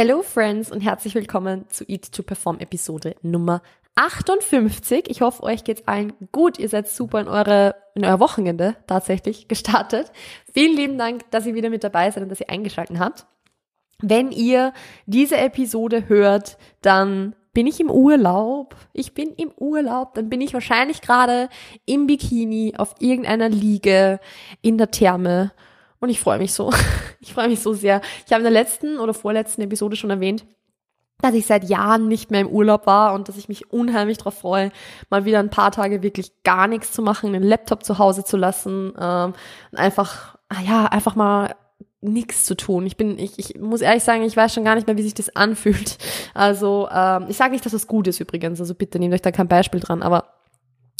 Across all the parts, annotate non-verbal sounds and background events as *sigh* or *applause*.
Hello Friends und herzlich willkommen zu Eat to Perform Episode Nummer 58. Ich hoffe, euch geht's allen gut. Ihr seid super in eure, in euer Wochenende tatsächlich gestartet. Vielen lieben Dank, dass ihr wieder mit dabei seid und dass ihr eingeschaltet habt. Wenn ihr diese Episode hört, dann bin ich im Urlaub. Ich bin im Urlaub. Dann bin ich wahrscheinlich gerade im Bikini auf irgendeiner Liege in der Therme. Und ich freue mich so. *laughs* Ich freue mich so sehr. Ich habe in der letzten oder vorletzten Episode schon erwähnt, dass ich seit Jahren nicht mehr im Urlaub war und dass ich mich unheimlich darauf freue, mal wieder ein paar Tage wirklich gar nichts zu machen, den Laptop zu Hause zu lassen, ähm, einfach, ah ja, einfach mal nichts zu tun. Ich bin, ich, ich muss ehrlich sagen, ich weiß schon gar nicht mehr, wie sich das *laughs* anfühlt. Also ähm, ich sage nicht, dass es gut ist übrigens. Also bitte nehmt euch da kein Beispiel dran, aber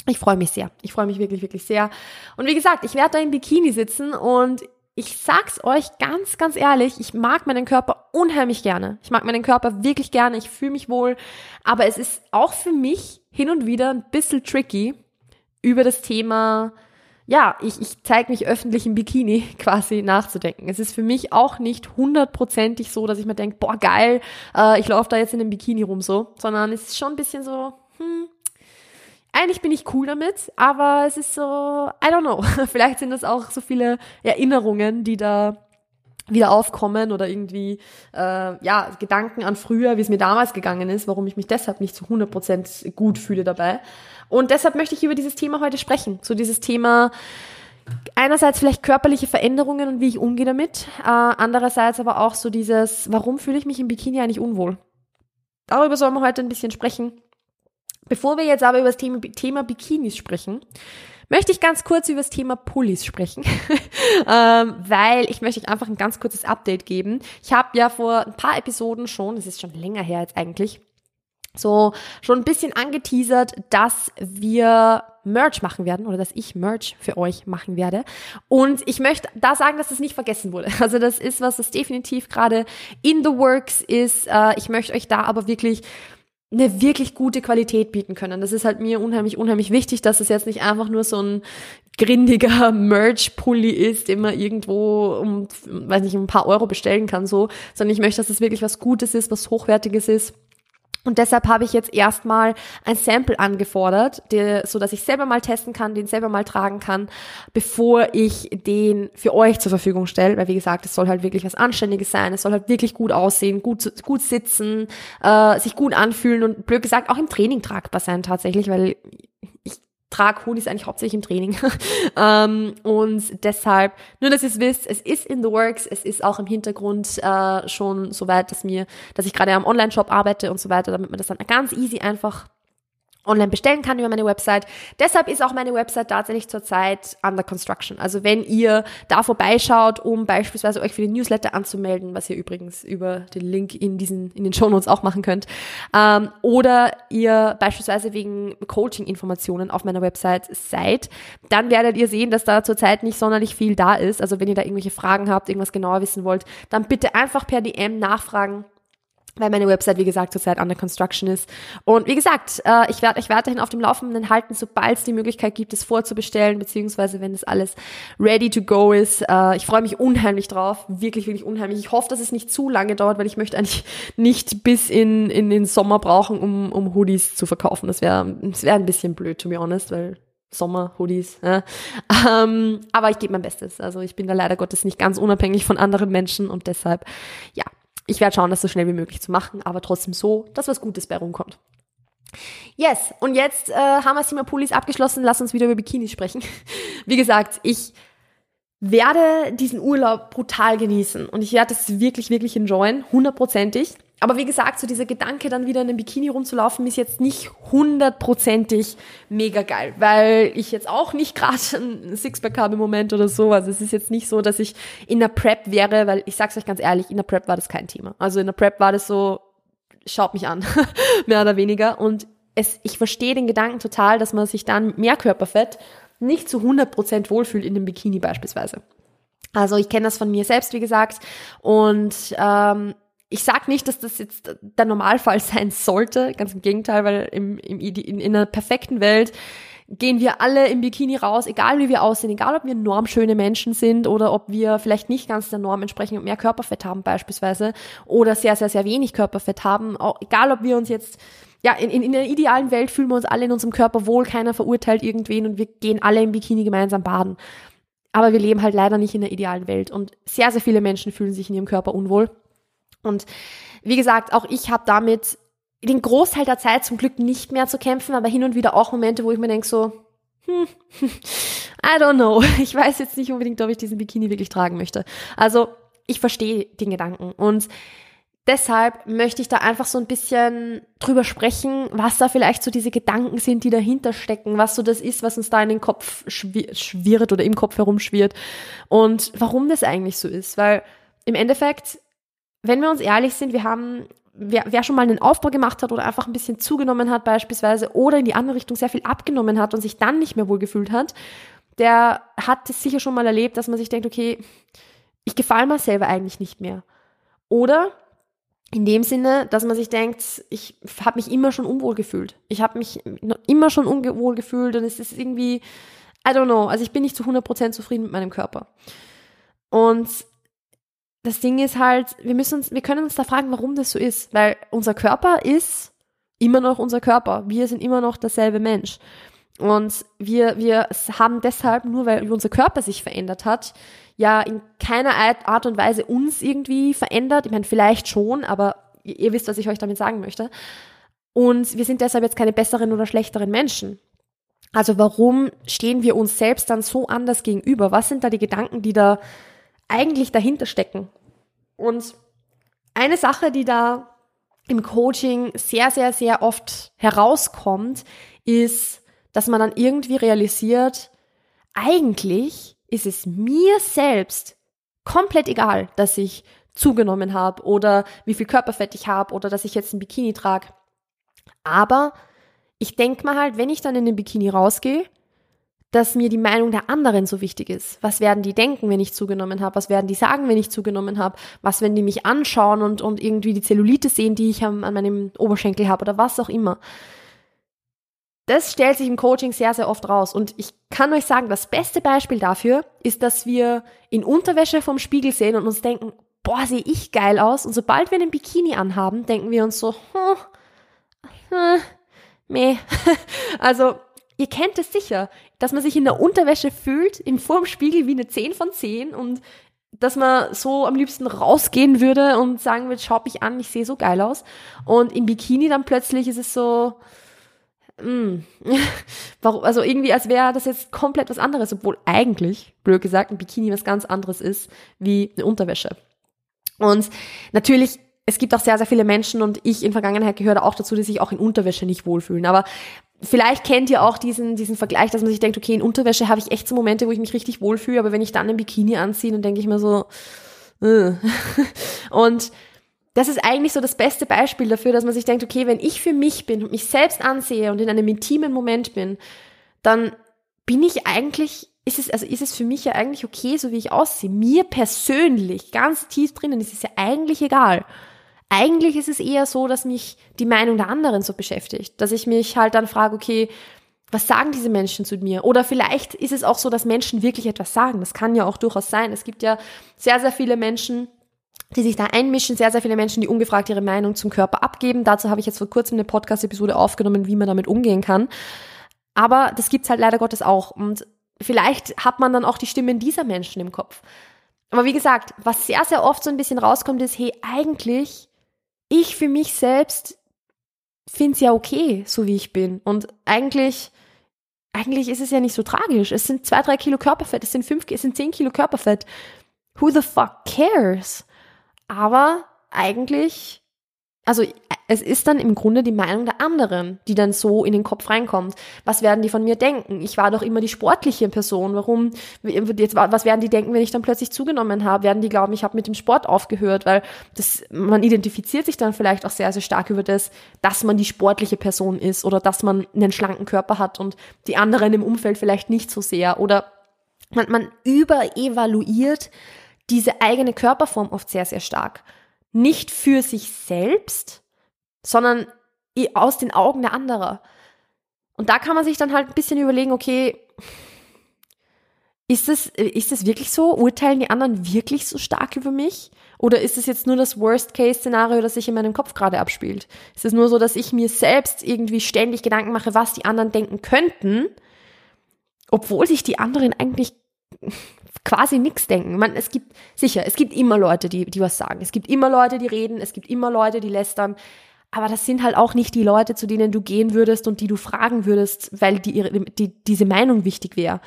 ich freue mich sehr. Ich freue mich wirklich, wirklich sehr. Und wie gesagt, ich werde da im Bikini sitzen und ich sag's euch ganz, ganz ehrlich, ich mag meinen Körper unheimlich gerne. Ich mag meinen Körper wirklich gerne, ich fühle mich wohl, aber es ist auch für mich hin und wieder ein bisschen tricky über das Thema, ja, ich, ich zeige mich öffentlich im Bikini *laughs* quasi nachzudenken. Es ist für mich auch nicht hundertprozentig so, dass ich mir denke, boah, geil, äh, ich laufe da jetzt in einem Bikini rum so, sondern es ist schon ein bisschen so, hm, eigentlich bin ich cool damit, aber es ist so, I don't know. *laughs* Vielleicht sind das auch so viele Erinnerungen, die da wieder aufkommen oder irgendwie äh, ja Gedanken an früher, wie es mir damals gegangen ist, warum ich mich deshalb nicht zu 100% gut fühle dabei. Und deshalb möchte ich über dieses Thema heute sprechen. So dieses Thema einerseits vielleicht körperliche Veränderungen und wie ich umgehe damit, äh, andererseits aber auch so dieses, warum fühle ich mich im Bikini eigentlich unwohl? Darüber sollen wir heute ein bisschen sprechen. Bevor wir jetzt aber über das Thema, Thema Bikinis sprechen, möchte ich ganz kurz über das Thema Pullis sprechen, *laughs* ähm, weil ich möchte euch einfach ein ganz kurzes Update geben. Ich habe ja vor ein paar Episoden schon, das ist schon länger her jetzt eigentlich, so schon ein bisschen angeteasert, dass wir Merch machen werden oder dass ich Merch für euch machen werde. Und ich möchte da sagen, dass das nicht vergessen wurde. Also das ist was, das definitiv gerade in the works ist. Äh, ich möchte euch da aber wirklich eine wirklich gute Qualität bieten können. Das ist halt mir unheimlich, unheimlich wichtig, dass es jetzt nicht einfach nur so ein grindiger *laughs* Merch-Pulli ist, den man irgendwo um, weiß nicht, um ein paar Euro bestellen kann, so, sondern ich möchte, dass es wirklich was Gutes ist, was Hochwertiges ist und deshalb habe ich jetzt erstmal ein Sample angefordert, der, so dass ich selber mal testen kann, den selber mal tragen kann, bevor ich den für euch zur Verfügung stelle. Weil wie gesagt, es soll halt wirklich was Anständiges sein, es soll halt wirklich gut aussehen, gut, gut sitzen, äh, sich gut anfühlen und blöd gesagt auch im Training tragbar sein tatsächlich, weil ich trage Hoodies eigentlich hauptsächlich im Training. *laughs* ähm, und deshalb, nur dass ihr es wisst, es ist in the works, es ist auch im Hintergrund äh, schon so weit, dass mir, dass ich gerade am Online-Shop arbeite und so weiter, damit man das dann ganz easy einfach online bestellen kann über meine Website. Deshalb ist auch meine Website tatsächlich zurzeit under construction. Also wenn ihr da vorbeischaut, um beispielsweise euch für den Newsletter anzumelden, was ihr übrigens über den Link in diesen in den Shownotes auch machen könnt, ähm, oder ihr beispielsweise wegen Coaching-Informationen auf meiner Website seid, dann werdet ihr sehen, dass da zurzeit nicht sonderlich viel da ist. Also wenn ihr da irgendwelche Fragen habt, irgendwas genauer wissen wollt, dann bitte einfach per DM nachfragen weil meine Website, wie gesagt, zurzeit under construction ist. Und wie gesagt, äh, ich werde euch weiterhin auf dem Laufenden halten, sobald es die Möglichkeit gibt, es vorzubestellen, beziehungsweise wenn es alles ready to go ist. Äh, ich freue mich unheimlich drauf, wirklich, wirklich unheimlich. Ich hoffe, dass es nicht zu lange dauert, weil ich möchte eigentlich *laughs* nicht bis in, in den Sommer brauchen, um, um Hoodies zu verkaufen. Das wäre das wär ein bisschen blöd, to be honest, weil Sommer, Hoodies. Ja. Ähm, aber ich gebe mein Bestes. Also ich bin da leider Gottes nicht ganz unabhängig von anderen Menschen und deshalb, ja, ich werde schauen, das so schnell wie möglich zu machen, aber trotzdem so, dass was Gutes bei rumkommt. Yes, und jetzt äh, haben wir Thema Pullis abgeschlossen. Lass uns wieder über Bikinis sprechen. *laughs* Wie gesagt, ich werde diesen Urlaub brutal genießen und ich werde es wirklich, wirklich enjoyen, hundertprozentig. Aber wie gesagt, so dieser Gedanke, dann wieder in einem Bikini rumzulaufen, ist jetzt nicht hundertprozentig mega geil, weil ich jetzt auch nicht *laughs* gerade ein Sixpack habe im Moment oder so. Also es ist jetzt nicht so, dass ich in der Prep wäre, weil ich sag's euch ganz ehrlich, in der Prep war das kein Thema. Also in der Prep war das so, schaut mich an, *laughs* mehr oder weniger. Und es, ich verstehe den Gedanken total, dass man sich dann mehr Körperfett nicht zu 100% wohlfühlt in dem Bikini beispielsweise. Also ich kenne das von mir selbst, wie gesagt. Und ähm, ich sag nicht, dass das jetzt der Normalfall sein sollte, ganz im Gegenteil, weil im, im, in, in einer perfekten Welt gehen wir alle im Bikini raus, egal wie wir aussehen, egal ob wir normschöne Menschen sind oder ob wir vielleicht nicht ganz der Norm entsprechen und mehr Körperfett haben beispielsweise oder sehr, sehr, sehr wenig Körperfett haben, auch egal ob wir uns jetzt ja, in, in, in der idealen Welt fühlen wir uns alle in unserem Körper wohl, keiner verurteilt irgendwen und wir gehen alle im Bikini gemeinsam baden. Aber wir leben halt leider nicht in der idealen Welt und sehr, sehr viele Menschen fühlen sich in ihrem Körper unwohl. Und wie gesagt, auch ich habe damit den Großteil der Zeit zum Glück nicht mehr zu kämpfen, aber hin und wieder auch Momente, wo ich mir denke so, hm, *laughs* I don't know. *laughs* Ich weiß jetzt nicht unbedingt, ob ich diesen Bikini wirklich tragen möchte. Also ich verstehe den Gedanken und deshalb möchte ich da einfach so ein bisschen drüber sprechen, was da vielleicht so diese Gedanken sind, die dahinter stecken, was so das ist, was uns da in den Kopf schwirrt oder im Kopf herumschwirrt und warum das eigentlich so ist. Weil im Endeffekt, wenn wir uns ehrlich sind, wir haben wer, wer schon mal einen Aufbau gemacht hat oder einfach ein bisschen zugenommen hat beispielsweise oder in die andere Richtung sehr viel abgenommen hat und sich dann nicht mehr wohl gefühlt hat, der hat es sicher schon mal erlebt, dass man sich denkt, okay, ich gefalle mir selber eigentlich nicht mehr. Oder in dem Sinne, dass man sich denkt, ich habe mich immer schon unwohl gefühlt. Ich habe mich immer schon unwohl gefühlt und es ist irgendwie, I don't know, also ich bin nicht zu 100% zufrieden mit meinem Körper. Und das Ding ist halt, wir müssen uns, wir können uns da fragen, warum das so ist, weil unser Körper ist immer noch unser Körper. Wir sind immer noch derselbe Mensch. Und wir, wir haben deshalb, nur weil unser Körper sich verändert hat, ja in keiner Art und Weise uns irgendwie verändert. Ich meine, vielleicht schon, aber ihr wisst, was ich euch damit sagen möchte. Und wir sind deshalb jetzt keine besseren oder schlechteren Menschen. Also warum stehen wir uns selbst dann so anders gegenüber? Was sind da die Gedanken, die da eigentlich dahinter stecken. Und eine Sache, die da im Coaching sehr, sehr, sehr oft herauskommt, ist, dass man dann irgendwie realisiert, eigentlich ist es mir selbst komplett egal, dass ich zugenommen habe oder wie viel Körperfett ich habe oder dass ich jetzt ein Bikini trage. Aber ich denke mal halt, wenn ich dann in den Bikini rausgehe, dass mir die Meinung der anderen so wichtig ist. Was werden die denken, wenn ich zugenommen habe? Was werden die sagen, wenn ich zugenommen habe? Was, wenn die mich anschauen und, und irgendwie die Zellulite sehen, die ich an, meinem Oberschenkel habe oder was auch immer? Das stellt sich im Coaching sehr, sehr oft raus. Und ich kann euch sagen, das beste Beispiel dafür ist, dass wir in Unterwäsche vom Spiegel sehen und uns denken, boah, sehe ich geil aus. Und sobald wir einen Bikini anhaben, denken wir uns so, hm, hm, meh. *laughs* also Ihr kennt es sicher, dass man sich in der Unterwäsche fühlt, im vorm Spiegel wie eine 10 von 10 und dass man so am liebsten rausgehen würde und sagen würde, schau mich an, ich sehe so geil aus. Und im Bikini dann plötzlich ist es so, mm, *laughs* warum, also irgendwie als wäre das jetzt komplett was anderes, obwohl eigentlich, blöd gesagt, ein Bikini was ganz anderes ist wie eine Unterwäsche. Und natürlich es gibt auch sehr, sehr viele Menschen und ich in Vergangenheit gehöre auch dazu, die sich auch in Unterwäsche nicht wohlfühlen. Aber vielleicht kennt ihr auch diesen, diesen Vergleich, dass man sich denkt, okay, in Unterwäsche habe ich echt so Momente, wo ich mich richtig wohlfühle, aber wenn ich dann ein Bikini anziehe, dann denke ich mir so, äh. *laughs* und das ist eigentlich so das beste Beispiel dafür, dass man sich denkt, okay, wenn ich für mich bin und mich selbst ansehe und in einem intimen Moment bin, dann bin ich eigentlich, ist es, also ist es für mich ja eigentlich okay, so wie ich aussehe. Mir persönlich, ganz tief drinnen, ist es ja eigentlich egal. Eigentlich ist es eher so, dass mich die Meinung der anderen so beschäftigt, dass ich mich halt dann frage, okay, was sagen diese Menschen zu mir? Oder vielleicht ist es auch so, dass Menschen wirklich etwas sagen. Das kann ja auch durchaus sein. Es gibt ja sehr, sehr viele Menschen, die sich da einmischen, sehr, sehr viele Menschen, die ungefragt ihre Meinung zum Körper abgeben. Dazu habe ich jetzt vor kurzem eine Podcast-Episode aufgenommen, wie man damit umgehen kann. Aber das gibt's halt leider Gottes auch. Und vielleicht hat man dann auch die Stimmen dieser Menschen im Kopf. Aber wie gesagt, was sehr, sehr oft so ein bisschen rauskommt, ist, hey, eigentlich ich für mich selbst finde es ja okay, so wie ich bin. Und eigentlich, eigentlich ist es ja nicht so tragisch. Es sind zwei, drei Kilo Körperfett, es sind fünf, es sind zehn Kilo Körperfett. Who the fuck cares? Aber eigentlich also es ist dann im Grunde die Meinung der anderen, die dann so in den Kopf reinkommt. Was werden die von mir denken? Ich war doch immer die sportliche Person. Warum? Jetzt, was werden die denken, wenn ich dann plötzlich zugenommen habe? Werden die glauben, ich habe mit dem Sport aufgehört? Weil das, man identifiziert sich dann vielleicht auch sehr, sehr stark über das, dass man die sportliche Person ist oder dass man einen schlanken Körper hat und die anderen im Umfeld vielleicht nicht so sehr. Oder man, man überevaluiert diese eigene Körperform oft sehr, sehr stark nicht für sich selbst, sondern aus den Augen der anderen. Und da kann man sich dann halt ein bisschen überlegen, okay, ist das, ist das wirklich so? Urteilen die anderen wirklich so stark über mich? Oder ist es jetzt nur das Worst-Case-Szenario, das sich in meinem Kopf gerade abspielt? Ist es nur so, dass ich mir selbst irgendwie ständig Gedanken mache, was die anderen denken könnten, obwohl sich die anderen eigentlich quasi nichts denken. Man, es gibt sicher, es gibt immer Leute, die, die was sagen. Es gibt immer Leute, die reden. Es gibt immer Leute, die lästern. Aber das sind halt auch nicht die Leute, zu denen du gehen würdest und die du fragen würdest, weil die, die, diese Meinung wichtig wäre.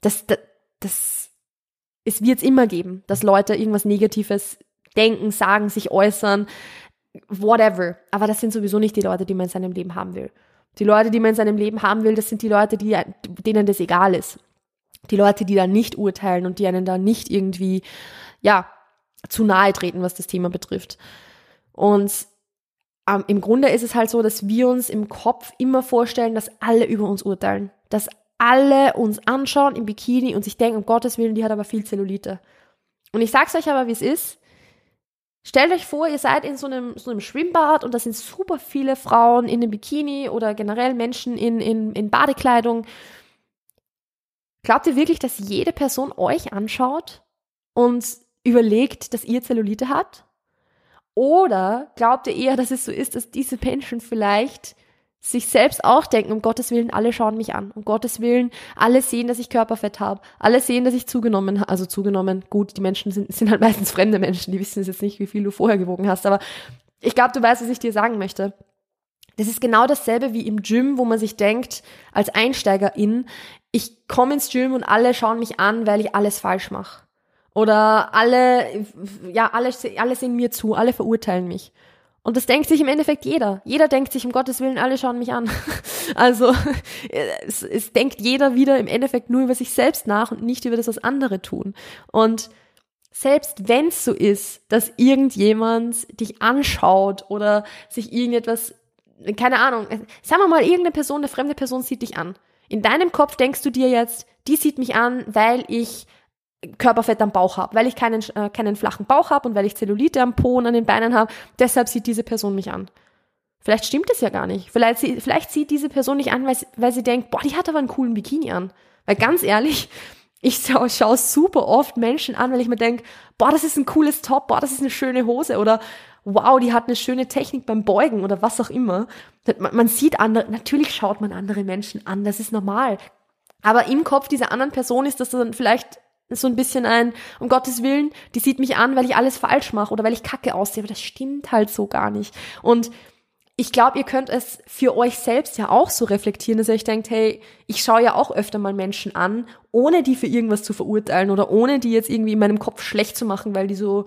Das, das, das, es wird es immer geben, dass Leute irgendwas Negatives denken, sagen, sich äußern, whatever. Aber das sind sowieso nicht die Leute, die man in seinem Leben haben will. Die Leute, die man in seinem Leben haben will, das sind die Leute, die, denen das egal ist. Die Leute, die da nicht urteilen und die einen da nicht irgendwie, ja, zu nahe treten, was das Thema betrifft. Und ähm, im Grunde ist es halt so, dass wir uns im Kopf immer vorstellen, dass alle über uns urteilen. Dass alle uns anschauen im Bikini und sich denken, um Gottes Willen, die hat aber viel Zellulite. Und ich sag's euch aber, wie es ist. Stellt euch vor, ihr seid in so einem, so einem Schwimmbad und da sind super viele Frauen in einem Bikini oder generell Menschen in, in, in Badekleidung. Glaubt ihr wirklich, dass jede Person euch anschaut und überlegt, dass ihr Zellulite habt? Oder glaubt ihr eher, dass es so ist, dass diese Menschen vielleicht sich selbst auch denken, um Gottes Willen, alle schauen mich an. Um Gottes Willen, alle sehen, dass ich Körperfett habe. Alle sehen, dass ich zugenommen habe. Also zugenommen, gut, die Menschen sind, sind halt meistens fremde Menschen, die wissen jetzt nicht, wie viel du vorher gewogen hast. Aber ich glaube, du weißt, was ich dir sagen möchte. Das ist genau dasselbe wie im Gym, wo man sich denkt, als Einsteigerin, ich komme ins Gym und alle schauen mich an, weil ich alles falsch mache. Oder alle, ja, alle, alle sehen mir zu, alle verurteilen mich. Und das denkt sich im Endeffekt jeder. Jeder denkt sich, um Gottes Willen, alle schauen mich an. *laughs* Also *laughs* es, es denkt jeder wieder im Endeffekt nur über sich selbst nach und nicht über das, was andere tun. Und selbst wenn es so ist, dass irgendjemand dich anschaut oder sich irgendetwas, keine Ahnung, sagen wir mal, irgendeine Person, eine fremde Person sieht dich an. In deinem Kopf denkst du dir jetzt, die sieht mich an, weil ich Körperfett am Bauch habe, weil ich keinen, äh, keinen flachen Bauch habe und weil ich Zellulite am Po und an den Beinen habe. Deshalb sieht diese Person mich an. Vielleicht stimmt es ja gar nicht. Vielleicht, sie, vielleicht sieht diese Person nicht an, weil sie, weil sie denkt, boah, die hat aber einen coolen Bikini an. Weil ganz ehrlich, *laughs* ich schaue schau super oft Menschen an, weil ich mir denke, boah, das ist ein cooles Top, boah, das ist eine schöne Hose oder wow, die hat eine schöne Technik beim Beugen oder was auch immer. Man, man sieht andere, natürlich schaut man andere Menschen an, das ist normal. Aber im Kopf dieser anderen Person ist das dann vielleicht so ein bisschen ein, um Gottes Willen, die sieht mich an, weil ich alles falsch mache oder weil ich kacke aussehe. Aber das stimmt halt so gar nicht. Und ich glaube, ihr könnt es für euch selbst ja auch so reflektieren, dass ihr euch denkt, hey, ich schaue ja auch öfter mal Menschen an, ohne die für irgendwas zu verurteilen oder ohne die jetzt irgendwie in meinem Kopf schlecht zu machen, weil die so,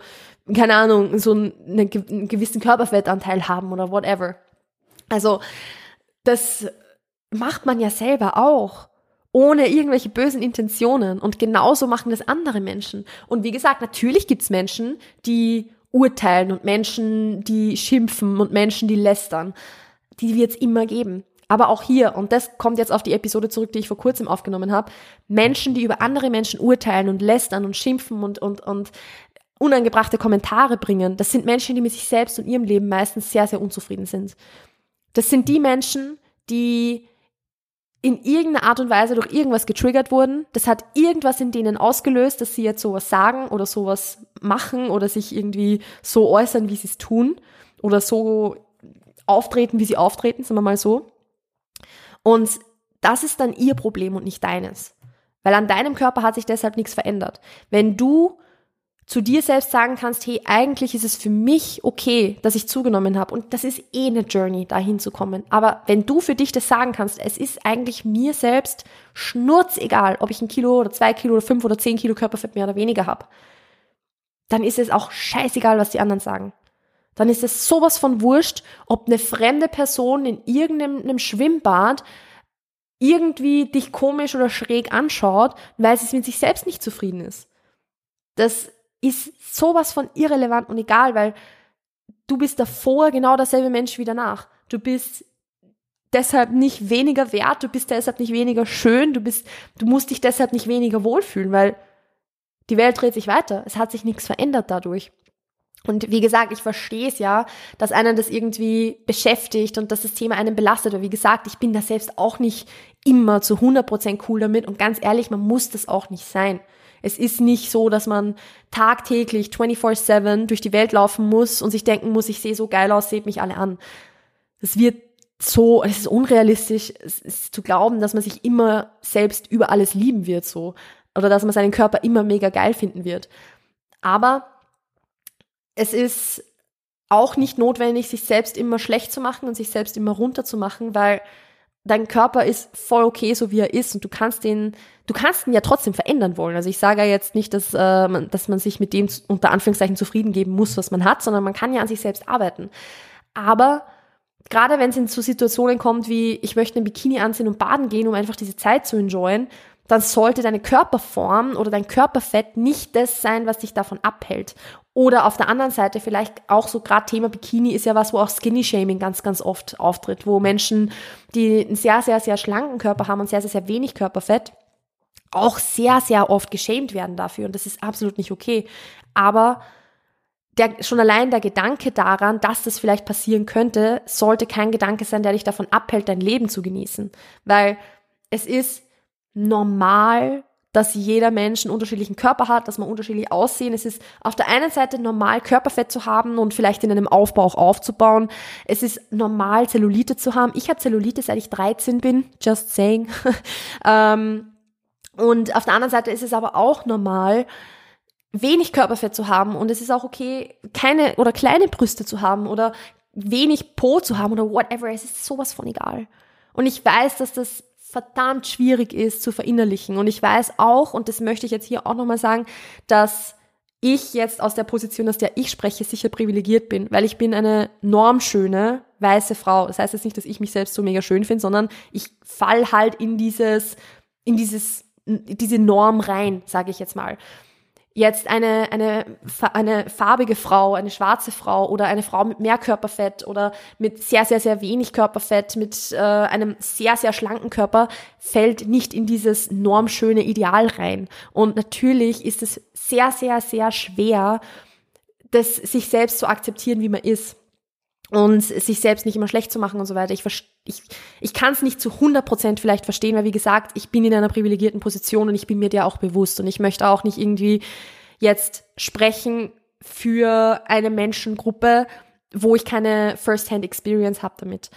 keine Ahnung, so einen, einen gewissen Körperfettanteil haben oder whatever. Also, das macht man ja selber auch ohne irgendwelche bösen Intentionen. Und genauso machen das andere Menschen. Und wie gesagt, natürlich gibt's Menschen, die urteilen und Menschen, die schimpfen und Menschen, die lästern. Die wird's immer geben. Aber auch hier, und das kommt jetzt auf die Episode zurück, die ich vor kurzem aufgenommen habe, Menschen, die über andere Menschen urteilen und lästern und schimpfen und, und, und unangebrachte Kommentare bringen, das sind Menschen, die mit sich selbst und ihrem Leben meistens sehr, sehr unzufrieden sind. Das sind die Menschen, die in irgendeiner Art und Weise durch irgendwas getriggert wurden. Das hat irgendwas in denen ausgelöst, dass sie jetzt sowas sagen oder sowas machen oder sich irgendwie so äußern, wie sie es tun oder so auftreten, wie sie auftreten, sagen wir mal so. Und das ist dann ihr Problem und nicht deines. Weil an deinem Körper hat sich deshalb nichts verändert. Wenn du zu dir selbst sagen kannst, hey, eigentlich ist es für mich okay, dass ich zugenommen habe. Und das ist eh eine Journey, dahin zu kommen. Aber wenn du für dich das sagen kannst, es ist eigentlich mir selbst schnurzegal, ob ich ein Kilo oder zwei Kilo oder fünf oder zehn Kilo Körperfett mehr oder weniger habe, dann ist es auch scheißegal, was die anderen sagen. Dann ist es sowas von wurscht, ob eine fremde Person in irgendeinem Schwimmbad irgendwie dich komisch oder schräg anschaut, weil sie mit sich selbst nicht zufrieden ist. Das ist sowas von irrelevant und egal, weil du bist davor genau derselbe Mensch wie danach. Du bist deshalb nicht weniger wert, du bist deshalb nicht weniger schön, du bist, du musst dich deshalb nicht weniger wohlfühlen, weil die Welt dreht sich weiter. Es hat sich nichts verändert dadurch. Und wie gesagt, ich verstehe es ja, dass einen das irgendwie beschäftigt und dass das Thema einen belastet. Aber wie gesagt, ich bin da selbst auch nicht immer zu 100% cool damit. Und ganz ehrlich, man muss das auch nicht sein. Es ist nicht so, dass man tagtäglich 24-7 durch die Welt laufen muss und sich denken muss, ich sehe so geil aus, seht mich alle an. Es wird so, es ist unrealistisch, es ist zu glauben, dass man sich immer selbst über alles lieben wird, so. Oder dass man seinen Körper immer mega geil finden wird. Aber es ist auch nicht notwendig, sich selbst immer schlecht zu machen und sich selbst immer runter zu machen, weil dein Körper ist voll okay, so wie er ist und du kannst den, du kannst ihn ja trotzdem verändern wollen. Also ich sage ja jetzt nicht, dass, äh, man, dass man sich mit dem unter Anführungszeichen zufrieden geben muss, was man hat, sondern man kann ja an sich selbst arbeiten. Aber gerade wenn es in so Situationen kommt wie, ich möchte ein Bikini anziehen und baden gehen, um einfach diese Zeit zu enjoyen, dann sollte deine Körperform oder dein Körperfett nicht das sein, was dich davon abhält. Oder auf der anderen Seite vielleicht auch so gerade Thema Bikini ist ja was, wo auch Skinny Shaming ganz, ganz oft auftritt, wo Menschen, die einen sehr, sehr, sehr schlanken Körper haben und sehr, sehr, sehr wenig Körperfett, auch sehr, sehr oft geschämt werden dafür. Und das ist absolut nicht okay. Aber der, schon allein der Gedanke daran, dass das vielleicht passieren könnte, sollte kein Gedanke sein, der dich davon abhält, dein Leben zu genießen. Weil es ist normal, dass jeder Mensch einen unterschiedlichen Körper hat, dass man unterschiedlich aussehen. Es ist auf der einen Seite normal, Körperfett zu haben und vielleicht in einem Aufbau auch aufzubauen. Es ist normal, Zellulite zu haben. Ich habe Zellulite, seit ich 13 bin, just saying. *laughs* ähm, und auf der anderen Seite ist es aber auch normal, wenig Körperfett zu haben und es ist auch okay, keine oder kleine Brüste zu haben oder wenig Po zu haben oder whatever. Es ist sowas von egal. Und ich weiß, dass das verdammt schwierig ist zu verinnerlichen. Und ich weiß auch, und das möchte ich jetzt hier auch nochmal sagen, dass ich jetzt aus der Position, aus der ich spreche, sicher privilegiert bin, weil ich bin eine normschöne weiße Frau. Das heißt jetzt nicht, dass ich mich selbst so mega schön finde, sondern ich fall halt in dieses, in dieses, diese Norm rein, sage ich jetzt mal jetzt eine, eine, eine farbige Frau, eine schwarze Frau oder eine Frau mit mehr Körperfett oder mit sehr, sehr, sehr wenig Körperfett, mit äh, einem sehr, sehr schlanken Körper, fällt nicht in dieses normschöne Ideal rein. Und natürlich ist es sehr, sehr, sehr schwer, das sich selbst zu akzeptieren, wie man ist und sich selbst nicht immer schlecht zu machen und so weiter. Ich, ich, ich kann es nicht zu 100% vielleicht verstehen, weil wie gesagt, ich bin in einer privilegierten Position und ich bin mir der auch bewusst und ich möchte auch nicht irgendwie jetzt sprechen für eine Menschengruppe, wo ich keine First-Hand-Experience habe damit.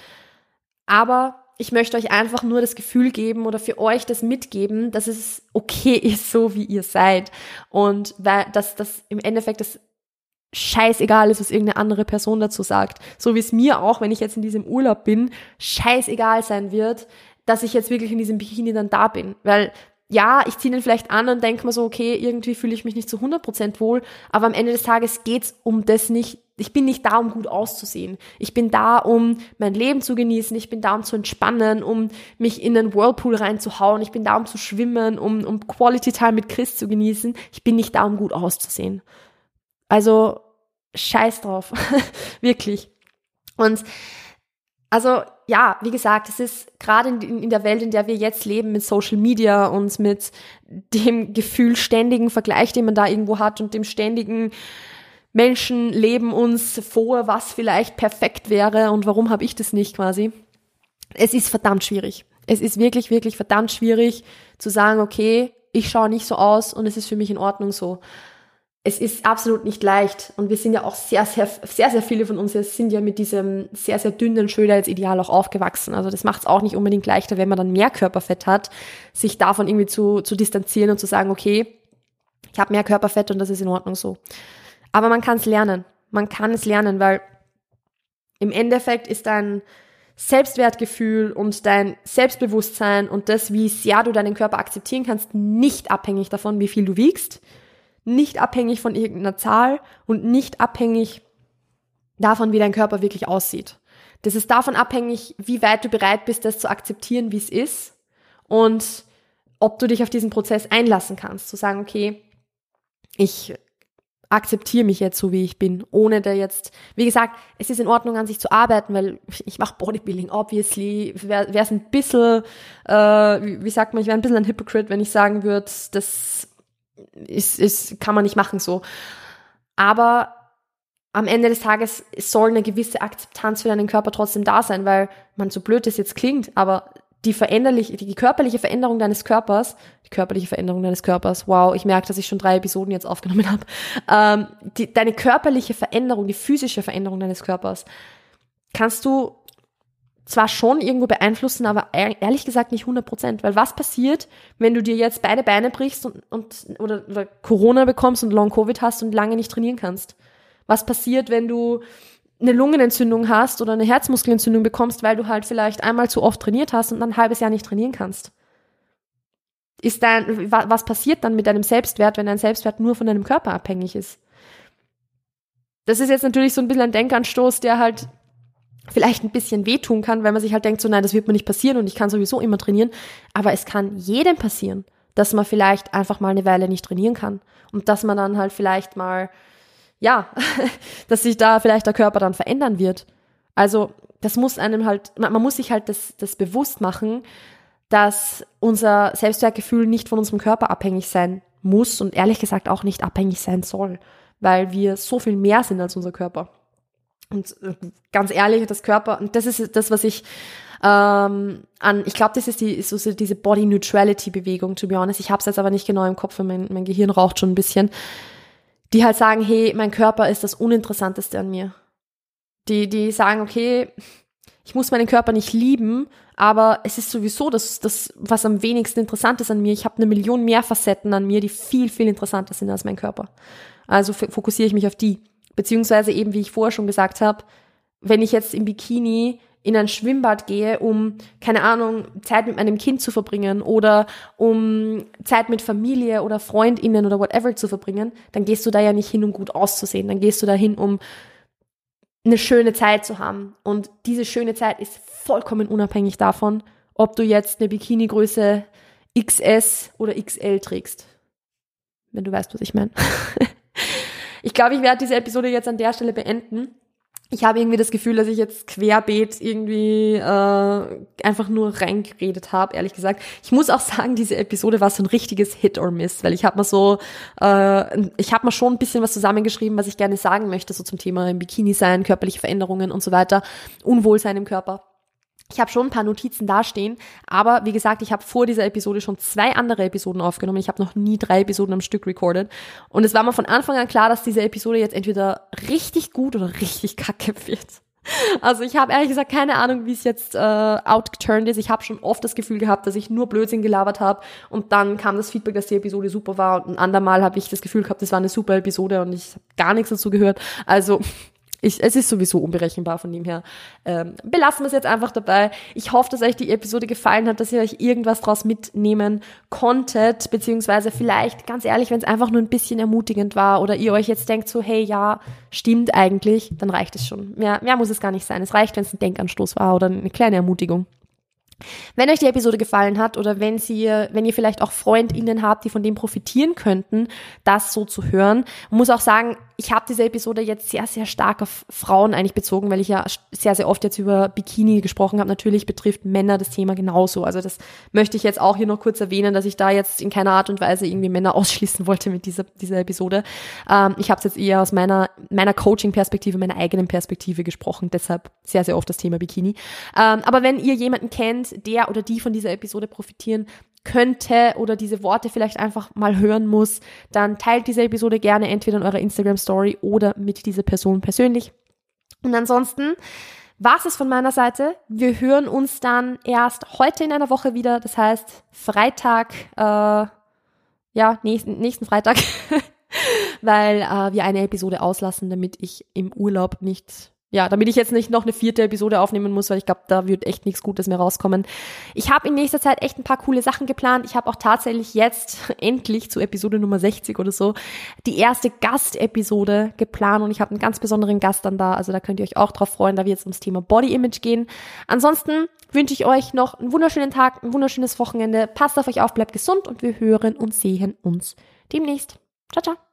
Aber ich möchte euch einfach nur das Gefühl geben oder für euch das mitgeben, dass es okay *laughs* ist, so wie ihr seid. Und dass das im Endeffekt das scheißegal ist, was irgendeine andere Person dazu sagt. So wie es mir auch, wenn ich jetzt in diesem Urlaub bin, scheißegal sein wird, dass ich jetzt wirklich in diesem Bikini dann da bin. Weil ja, ich ziehe den vielleicht an und denke mir so, okay, irgendwie fühle ich mich nicht zu 100% wohl, aber am Ende des Tages geht's um das nicht. Ich bin nicht da, um gut auszusehen. Ich bin da, um mein Leben zu genießen. Ich bin da, um zu entspannen, um mich in den Whirlpool reinzuhauen. Ich bin da, um zu schwimmen, um, um Quality Time mit Chris zu genießen. Ich bin nicht da, um gut auszusehen. Also scheiß drauf. *laughs* Wirklich. Und also ja, wie gesagt, es ist gerade in, in, der Welt, in der wir jetzt leben, mit Social Media und mit dem Gefühl ständigen Vergleich, den man da irgendwo hat und dem ständigen Menschen leben uns vor, was vielleicht perfekt wäre und warum habe ich das nicht quasi. Es ist verdammt schwierig. Es ist wirklich, wirklich verdammt schwierig zu sagen, okay, ich schaue nicht so aus und es ist für mich in Ordnung so es ist absolut nicht leicht. Und wir sind ja auch sehr, sehr, sehr, sehr viele von uns sind ja mit diesem sehr, sehr dünnen Schönheitsideal auch aufgewachsen. Also das macht es auch nicht unbedingt leichter, wenn man dann mehr Körperfett hat, sich davon irgendwie zu, zu distanzieren und zu sagen, okay, ich habe mehr Körperfett und das ist in Ordnung so. Aber man kann es lernen. Man kann es lernen, weil im Endeffekt ist dein Selbstwertgefühl und dein Selbstbewusstsein und das, wie sehr du deinen Körper akzeptieren kannst, nicht abhängig davon, wie viel du wiegst, nicht abhängig von irgendeiner Zahl und nicht abhängig davon, wie dein Körper wirklich aussieht. Das ist davon abhängig, wie weit du bereit bist, das zu akzeptieren, wie es ist und ob du dich auf diesen Prozess einlassen kannst, zu sagen, okay, ich akzeptiere mich jetzt so, wie ich bin, ohne da jetzt, wie gesagt, es ist in Ordnung, an sich zu arbeiten, weil ich mache Bodybuilding, obviously, wäre es ein bisschen, äh, wie, sagt man, ich wäre ein bisschen ein Hypocrite, wenn ich sagen würde, das ist, ist, kann man nicht machen so. Aber am Ende des Tages soll eine gewisse Akzeptanz für deinen Körper trotzdem da sein, weil man so blöd das jetzt klingt, aber die veränderliche, die körperliche Veränderung deines Körpers, die körperliche Veränderung deines Körpers, wow, ich merke, dass ich schon drei Episoden jetzt aufgenommen habe, ähm, die, deine körperliche Veränderung, die physische Veränderung deines Körpers, kannst du zwar schon irgendwo beeinflussen, aber ehrlich gesagt nicht 100 Prozent. Weil was passiert, wenn du dir jetzt beide Beine brichst und, und oder, oder Corona bekommst und Long Covid hast und lange nicht trainieren kannst? Was passiert, wenn du eine Lungenentzündung hast oder eine Herzmuskelentzündung bekommst, weil du halt vielleicht einmal zu oft trainiert hast und dann ein halbes Jahr nicht trainieren kannst? Ist dein, was passiert dann mit deinem Selbstwert, wenn dein Selbstwert nur von deinem Körper abhängig ist? Das ist jetzt natürlich so ein bisschen ein Denkanstoß, der halt vielleicht ein bisschen wehtun kann, weil man sich halt denkt, so nein, das wird mir nicht passieren und ich kann sowieso immer trainieren. Aber es kann jedem passieren, dass man vielleicht einfach mal eine Weile nicht trainieren kann und dass man dann halt vielleicht mal ja, *laughs* dass sich da vielleicht der Körper dann verändern wird. Also das muss einem halt, man, man muss sich halt das, das bewusst machen, dass unser Selbstwertgefühl nicht von unserem Körper abhängig sein muss und ehrlich gesagt auch nicht abhängig sein soll, weil wir so viel mehr sind als unser Körper. Und äh, ganz ehrlich, das Körper, und das ist das, was ich ähm, an, ich glaube, das ist die, ist so diese Body Neutrality Bewegung, to be honest. Ich habe es jetzt aber nicht genau im Kopf, mein, mein Gehirn raucht schon ein bisschen die halt sagen, hey, mein Körper ist das Uninteressanteste an mir. Die, die sagen, okay, ich muss meinen Körper nicht lieben, aber es ist sowieso das, das was am wenigsten interessant ist an mir. Ich habe eine Million mehr Facetten an mir, die viel, viel interessanter sind als mein Körper. Also fokussiere ich mich auf die. Beziehungsweise eben, wie ich vorher schon gesagt habe, wenn ich jetzt im Bikini in ein Schwimmbad gehe, um, keine Ahnung, Zeit mit meinem Kind zu verbringen oder um Zeit mit Familie oder Freundinnen oder whatever zu verbringen, dann gehst du da ja nicht hin, um gut auszusehen. Dann gehst du da hin, um eine schöne Zeit zu haben. Und diese schöne Zeit ist vollkommen unabhängig davon, ob du jetzt eine Bikini-Größe XS oder XL trägst. Wenn du weißt, was ich meine. *laughs* ich glaube, ich werde diese Episode jetzt an der Stelle beenden ich habe irgendwie das Gefühl, dass ich jetzt querbeet irgendwie äh, einfach nur reingeredet habe, ehrlich gesagt. Ich muss auch sagen, diese Episode war so ein richtiges Hit or Miss, weil ich habe mal so, äh, ich habe mal schon ein bisschen was zusammengeschrieben, was ich gerne sagen möchte, so zum Thema Bikini sein, körperliche Veränderungen und so weiter, Unwohlsein im Körper. Ich habe schon ein paar Notizen dastehen, aber wie gesagt, ich habe vor dieser Episode schon zwei andere Episoden aufgenommen. Ich habe noch nie drei Episoden am Stück recorded. Und es war mir von Anfang an klar, dass diese Episode jetzt entweder richtig gut oder richtig *laughs* kacke wird. Also ich habe ehrlich gesagt keine Ahnung, wie es jetzt äh, outgeturned ist. Ich habe schon oft das Gefühl gehabt, dass ich nur Blödsinn gelabert habe und dann kam das Feedback, dass die Episode super war und ein andermal habe ich das Gefühl gehabt, das war eine super Episode und ich habe gar nichts dazu gehört. Also ich, es ist sowieso unberechenbar von dem her. Ähm, belassen wir es jetzt einfach dabei. Ich hoffe, dass euch die Episode gefallen hat, dass ihr euch irgendwas draus mitnehmen konntet, beziehungsweise vielleicht, ganz ehrlich, wenn es einfach nur ein bisschen ermutigend war oder ihr euch jetzt denkt so, hey, ja, stimmt eigentlich, dann reicht es schon. Mehr, mehr muss es gar nicht sein. Es reicht, wenn es ein Denkanstoß war oder eine kleine Ermutigung. Wenn euch die Episode gefallen hat oder wenn sie, wenn ihr vielleicht auch FreundInnen habt, die von dem profitieren könnten, das so zu hören, muss auch sagen, ich habe diese Episode jetzt sehr, sehr stark auf Frauen eigentlich bezogen, weil ich ja sehr, sehr oft jetzt über Bikini gesprochen habe. Natürlich betrifft Männer das Thema genauso. Also das möchte ich jetzt auch hier noch kurz erwähnen, dass ich da jetzt in keiner Art und Weise irgendwie Männer *laughs* ausschließen wollte mit dieser, dieser Episode. Ähm, ich habe es jetzt eher aus meiner, meiner Coaching-Perspektive, meiner eigenen Perspektive gesprochen. Deshalb sehr, sehr oft das Thema Bikini. Ähm, aber wenn ihr jemanden kennt, der oder die von dieser Episode profitieren könnte oder diese Worte vielleicht einfach mal hören muss, dann teilt diese Episode gerne entweder in eurer Instagram Story oder mit dieser Person persönlich. Und ansonsten war es von meiner Seite. Wir hören uns dann erst heute in einer Woche wieder. Das heißt Freitag, äh, ja, nächsten, nächsten Freitag, *laughs* weil äh, wir eine Episode auslassen, damit ich im Urlaub nicht ja, damit ich jetzt nicht noch eine vierte Episode aufnehmen muss, weil ich glaube, da wird echt nichts Gutes mehr rauskommen. Ich habe in nächster Zeit echt ein paar coole Sachen geplant. Ich habe auch tatsächlich jetzt *laughs* endlich zu Episode Nummer 60 oder so die erste Gastepisode geplant und ich habe einen ganz besonderen Gast dann da. Also da könnt ihr euch auch drauf freuen, da wird es ums Thema Body Image gehen. Ansonsten wünsche ich euch noch einen wunderschönen Tag, ein wunderschönes Wochenende. Passt auf euch auf, bleibt gesund und wir hören und sehen uns demnächst. Ciao, ciao.